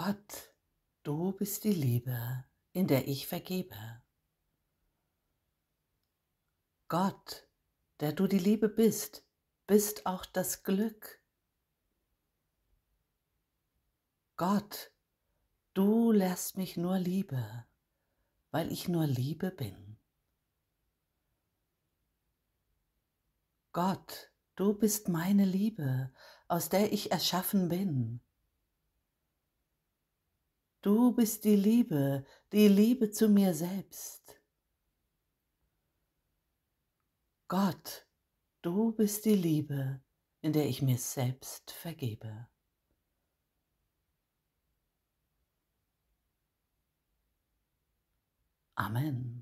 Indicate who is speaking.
Speaker 1: Gott, du bist die Liebe, in der ich vergebe. Gott, der du die Liebe bist, bist auch das Glück. Gott, du lässt mich nur Liebe, weil ich nur Liebe bin. Gott, du bist meine Liebe, aus der ich erschaffen bin. Du bist die Liebe, die Liebe zu mir selbst. Gott, du bist die Liebe, in der ich mir selbst vergebe. Amen.